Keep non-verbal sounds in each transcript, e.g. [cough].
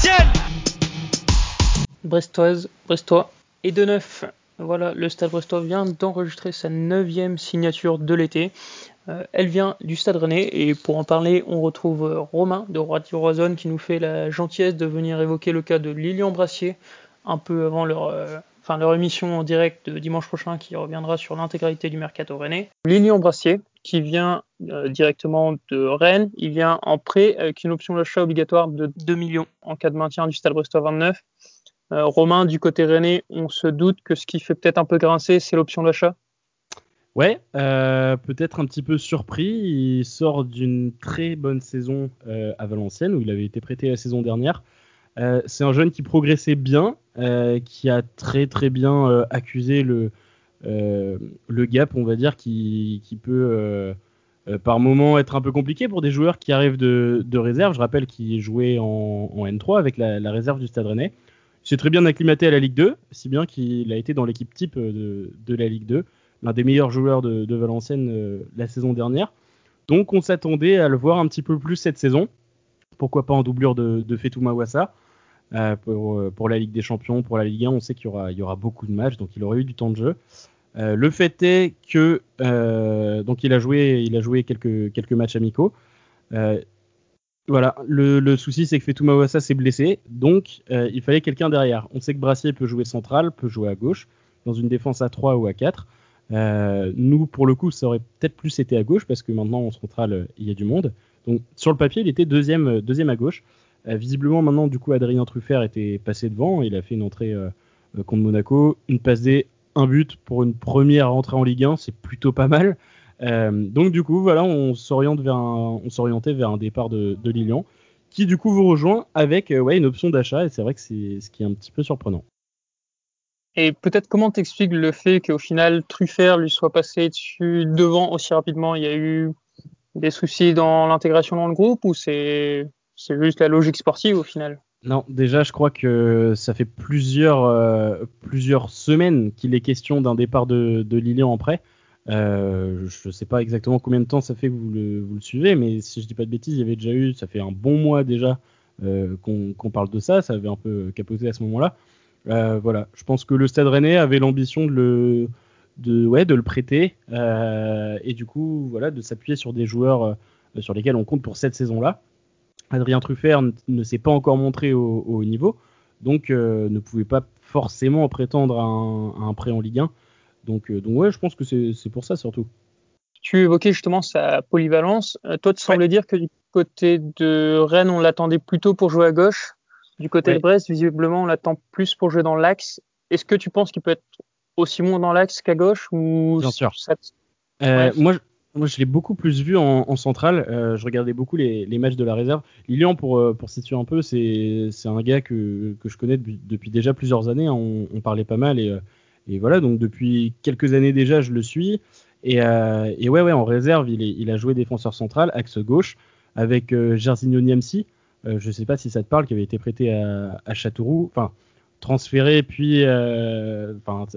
c'est Brestoise, Brestois et de neuf. Voilà, le Stade Brestois vient d'enregistrer sa neuvième signature de l'été. Euh, elle vient du Stade Rennais et pour en parler, on retrouve Romain de Radio Roison qui nous fait la gentillesse de venir évoquer le cas de Lilian Brassier un peu avant leur, euh, émission en direct de dimanche prochain qui reviendra sur l'intégralité du mercato rennais. Lilian Brassier, qui vient directement de Rennes, il vient en prêt avec une option d'achat obligatoire de 2 millions en cas de maintien du Stade Brestois 29. Romain, du côté rennais, on se doute que ce qui fait peut-être un peu grincer, c'est l'option d'achat Ouais, euh, peut-être un petit peu surpris. Il sort d'une très bonne saison euh, à Valenciennes où il avait été prêté la saison dernière. Euh, c'est un jeune qui progressait bien, qui a très très bien accusé le, le gap, on va dire, qui, peut par moment être un peu compliqué pour des joueurs qui arrivent de, réserve. Je rappelle qu'il jouait en, en, N3 avec la, réserve du Stade Rennais. Il s'est très bien acclimaté à la Ligue 2, si bien qu'il a été dans l'équipe type de, la Ligue 2 l'un des meilleurs joueurs de, Valenciennes euh, la saison dernière. Donc on s'attendait à le voir un petit peu plus cette saison. Pourquoi pas en doublure de, de Fetou euh, euh, pour, la Ligue des Champions, pour la Ligue 1, on sait qu'il y aura beaucoup de matchs, donc il aurait eu du temps de jeu. Le fait est que donc il a joué, il a joué quelques, quelques matchs amicaux. voilà, le, souci c'est que Fetou Mawassa s'est blessé, donc il fallait quelqu'un derrière. On sait que Brassier peut jouer central, peut jouer à gauche, dans une défense à 3 ou à 4. Euh, nous, pour le coup, ça aurait peut-être plus été à gauche parce que maintenant, se central, il y a du monde. Donc, sur le papier, il était deuxième, euh, deuxième à gauche. Euh, visiblement, maintenant, du coup, Adrien Truffert était passé devant. Il a fait une entrée contre Monaco, une passe D, un but pour une première entrée en Ligue 1, c'est plutôt pas mal. donc, du coup, voilà, on s'oriente vers un, on s'orientait vers un départ de, Lilian, qui du coup vous rejoint avec ouais, une option d'achat. Et c'est vrai que c'est ce qui est un petit peu surprenant. Et peut-être comment t'expliques le fait qu'au final Truffert lui soit passé dessus devant aussi rapidement? Il y a eu des soucis dans l'intégration dans le groupe ou c'est c'est juste la logique sportive au final? Non, déjà je crois que ça fait plusieurs euh, plusieurs semaines qu'il est question d'un départ de, Lilian en prêt. Euh, je ne sais pas exactement combien de temps ça fait que vous le, suivez, mais si je dis pas de bêtises, il y avait déjà eu, ça fait un bon mois déjà euh, qu'on parle de ça, ça avait un peu capoté à ce moment-là. Voilà, je pense que le Stade Rennais avait l'ambition de le, de, ouais, de le prêter et du coup, voilà, de s'appuyer sur des joueurs sur lesquels on compte pour cette saison-là. Adrien Truffert ne s'est pas encore montré au, haut niveau, donc ne pouvait pas forcément prétendre à un, prêt en Ligue 1. Donc, donc ouais, je pense que c'est pour ça surtout. Tu évoquais justement sa polyvalence. toi, tu semblais dire que du côté de Rennes, on l'attendait plutôt pour jouer à gauche. Du côté de Brest, visiblement, on l'attend plus pour jouer dans l'axe. Est-ce que tu penses qu'il peut être aussi bon dans l'axe qu'à gauche ou Bien sûr. Euh, moi, moi, je l'ai beaucoup plus vu en, en centrale. Euh, je regardais beaucoup les, les, matchs de la réserve. Lilian, pour, euh, pour situer un peu, c'est un gars que, que je connais depuis, depuis déjà plusieurs années. Hein. On, on, parlait pas mal et, et, voilà. Donc depuis quelques années déjà, je le suis. Et, et ouais, ouais, en réserve, il, est, il a joué défenseur central, axe gauche, avec euh, Jarzinho Niamsi. Euh, je sais pas si ça te parle, qui avait été prêté à, à Châteauroux, enfin transféré, puis euh,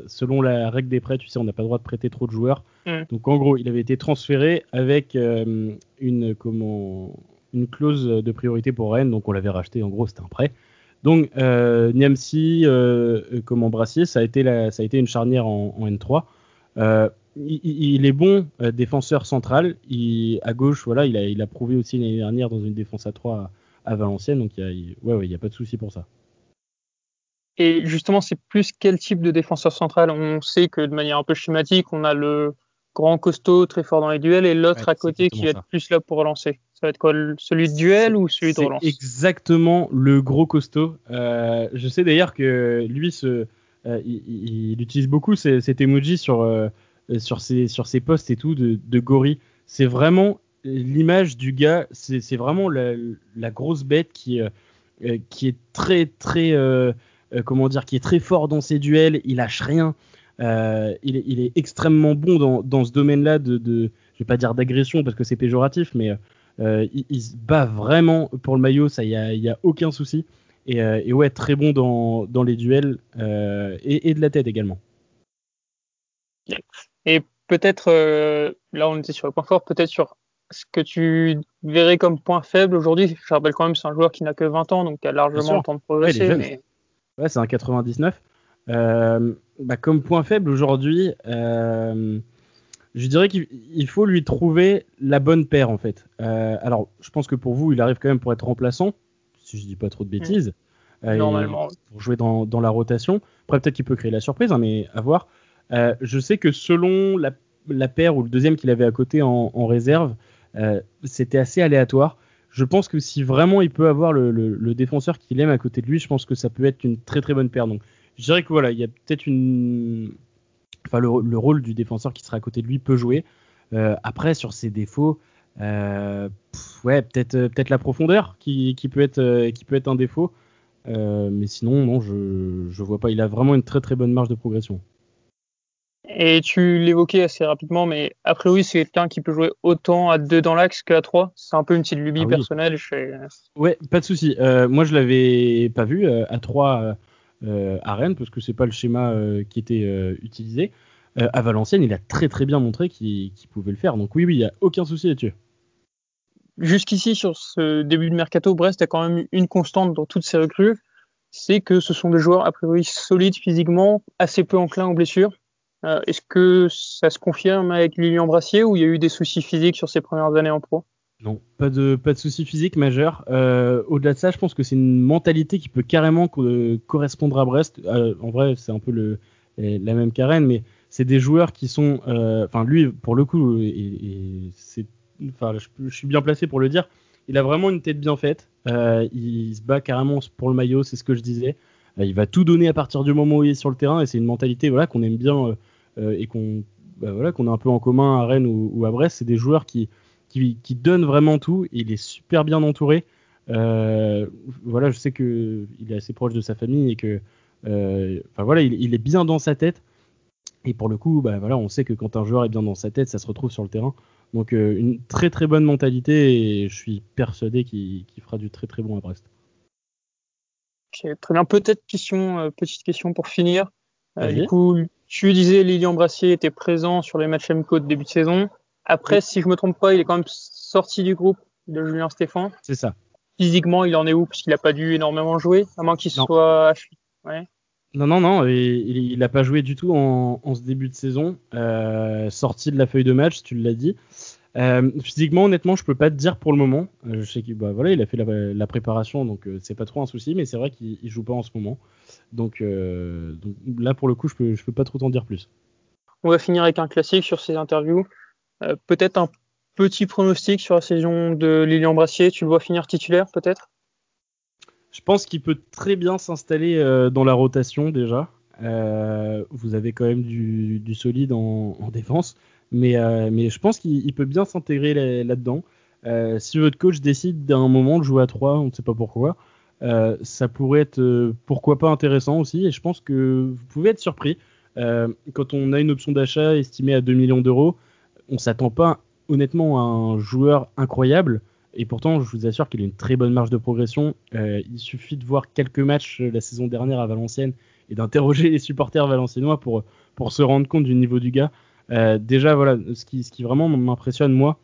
selon la règle des prêts, tu sais, on n'a pas le droit de prêter trop de joueurs. Mm. Donc en gros, il avait été transféré avec euh, une comment une clause de priorité pour Rennes, donc on l'avait racheté. En gros, c'était un prêt. Donc euh, Niamsi, euh, comme Brassier, ça a été la, ça a été une charnière en, en N3. Euh, il, il, est bon défenseur central. Il, à gauche, voilà, il a, il a prouvé aussi l'année dernière dans une défense à 3 à Valenciennes, donc il n'y a, ouais, a pas de souci pour ça. Et justement, c'est plus quel type de défenseur central On sait que de manière un peu schématique, on a le grand costaud très fort dans les duels et l'autre à côté qui va être plus là pour relancer. Ça va être quoi Celui de duel ou celui de relance? Exactement le gros costaud. Euh, je sais d'ailleurs que lui, ce, euh, il, il, utilise beaucoup cet emoji sur, euh, sur, ses, sur ses posts et tout de, de gorille. C'est vraiment l'image du gars, c'est vraiment la, la, grosse bête qui, qui est très très comment dire, qui est très fort dans ses duels. Il lâche rien. Euh, il, est, il, est, extrêmement bon dans, dans ce domaine-là de, de, je vais pas dire d'agression parce que c'est péjoratif, mais il, il, se bat vraiment pour le maillot. Ça, il y a, y a aucun souci. Et, et, ouais, très bon dans, dans les duels et, et de la tête également. Et peut-être, là on était sur le point fort, peut-être sur ce que tu verrais comme point faible aujourd'hui, je rappelle quand même c'est un joueur qui n'a que 20 ans, donc qui a largement le temps de progresser. mais Ouais, c'est un 99. Euh, bah, comme point faible aujourd'hui, euh, je dirais qu'il faut lui trouver la bonne paire en fait. Euh, alors, je pense que pour vous, il arrive quand même pour être remplaçant, si je dis pas trop de bêtises. Mmh. Normalement. Pour jouer dans, dans, la rotation. Après, peut-être qu'il peut créer la surprise, hein, mais à voir. je sais que selon la, la, paire ou le deuxième qu'il avait à côté en, en réserve, c'était assez aléatoire je pense que si vraiment il peut avoir le, défenseur qu'il aime à côté de lui, je pense que ça peut être une très très bonne paire. Donc je dirais que voilà, il y a peut-être une. Enfin, le, rôle du défenseur qui sera à côté de lui peut jouer. Euh, après, sur ses défauts, euh, ouais, peut-être euh, peut-être la profondeur qui, qui, peut être qui peut être un défaut. mais sinon, non, je je vois pas. Il a vraiment une très très bonne marge de progression. Et tu l'évoquais assez rapidement, mais après oui, c'est quelqu'un qui peut jouer autant à 2 dans l'axe qu'à 3. C'est un peu une petite lubie ah personnelle. Ouais, pas de souci. Euh, moi, je l'avais pas vu euh, à 3 euh, à Rennes, parce que c'est pas le schéma qui était utilisé. à Valenciennes, il a très très bien montré qu'il pouvait le faire. Donc oui, oui, il n'y a aucun souci là-dessus. Jusqu'ici, sur ce début de mercato, Brest a quand même une constante dans toutes ses recrues, c'est que ce sont des joueurs a priori solides physiquement, assez peu enclins aux blessures euh, est-ce que ça se confirme avec Lilian Brassier ou il y a eu des soucis physiques sur ses premières années en pro? Non, pas de, pas de soucis physiques majeurs. Euh, au-delà de ça, je pense que c'est une mentalité qui peut carrément correspondre à Brest. Euh, en vrai, c'est un peu la même carène, mais c'est des joueurs qui sont. Enfin, lui, pour le coup, et, enfin, je, suis bien placé pour le dire. Il a vraiment une tête bien faite. il se bat carrément pour le maillot, c'est ce que je disais. il va tout donner à partir du moment où il est sur le terrain et c'est une mentalité voilà qu'on aime bien et qu'on bah voilà, qu'on a un peu en commun à Rennes ou, à Brest, c'est des joueurs qui, qui, qui, donnent vraiment tout. Et il est super bien entouré. Euh, voilà, je sais que il est assez proche de sa famille et que, euh, enfin voilà, il, il, est bien dans sa tête. Et pour le coup, bah voilà, on sait que quand un joueur est bien dans sa tête, ça se retrouve sur le terrain. Donc euh, une très très bonne mentalité et je suis persuadé qu'il fera du très très bon à Brest. Okay, très bien. Peut-être question, euh, petite question pour finir. Euh, du coup, tu disais Lilian Brassier était présent sur les matchs MCO de début de saison. Après, si je me trompe pas, il est quand même sorti du groupe de Julien Stéphan. C'est ça. Physiquement, il en est où? Parce qu'il n'a pas dû énormément jouer, à moins qu'il soit. Ouais. Non, non, non, il n'a pas joué du tout en, en ce début de saison. Euh, sorti de la feuille de match, tu l'as dit. Euh, physiquement, honnêtement, je peux pas te dire pour le moment. Euh, je sais qu'il bah, voilà, il a fait la, la préparation, donc euh, c'est pas trop un souci, mais c'est vrai qu'il joue pas en ce moment. Donc, euh, donc, là, pour le coup, je peux, je peux pas trop t'en dire plus. On va finir avec un classique sur ces interviews. Peut-être un petit pronostic sur la saison de Lilian Brassier. Tu le vois finir titulaire, peut-être? Je pense qu'il peut très bien s'installer dans la rotation déjà. vous avez quand même du, du solide en, en défense. Mais, euh, mais je pense qu'il peut bien s'intégrer là-dedans. Euh, si votre coach décide d'un moment de jouer à 3, on ne sait pas pourquoi, euh, ça pourrait être pourquoi pas intéressant aussi. Et je pense que vous pouvez être surpris. quand on a une option d'achat estimée à 2 millions d'euros, on s'attend pas honnêtement à un joueur incroyable. Et pourtant, je vous assure qu'il a une très bonne marge de progression. il suffit de voir quelques matchs la saison dernière à Valenciennes et d'interroger [laughs] les supporters valenciennois pour se rendre compte du niveau du gars. Euh, déjà, voilà, ce qui, vraiment m'impressionne, moi,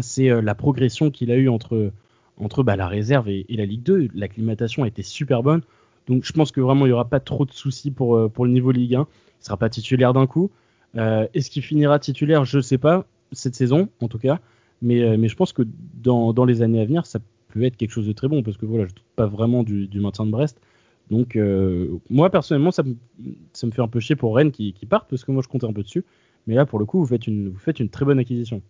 c'est euh, la progression qu'il a eu entre, entre bah, la réserve et, la Ligue 2. L'acclimatation a été super bonne. Donc je pense que vraiment il n'y aura pas trop de soucis pour, euh, pour le niveau Ligue 1. Il ne sera pas titulaire d'un coup. Est-ce qu'il finira titulaire? Je ne sais pas, cette saison en tout cas. Mais, mais je pense que dans, dans, les années à venir, ça peut être quelque chose de très bon parce que voilà, je ne doute pas vraiment du, maintien de Brest. Donc moi personnellement, ça me, ça me fait un peu chier pour Rennes qui, qui parte parce que moi je comptais un peu dessus. Mais là, pour le coup, vous faites une, vous faites une très bonne acquisition.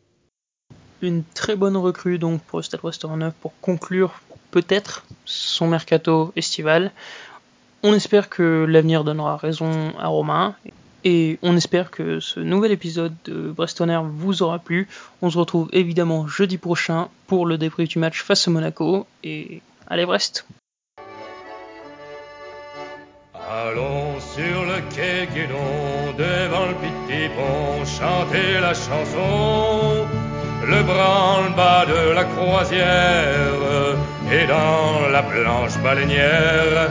Une très bonne recrue donc pour le Stade Restaurant Neuf pour conclure peut-être son mercato estival. On espère que l'avenir donnera raison à Romain et on espère que ce nouvel épisode de Brestonner vous aura plu. On se retrouve évidemment jeudi prochain pour le débrief du match face au Monaco et allez Brest. Allons sur le quai devant le petit pont, chanter la chanson, le branle-bas de la croisière, et dans la blanche baleinière,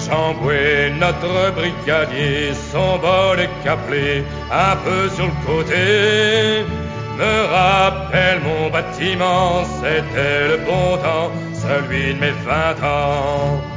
Chamboué, notre brigadier, son bol est caplé, un peu sur le côté, me rappelle mon bâtiment, c'était le bon temps, celui de mes vingt ans.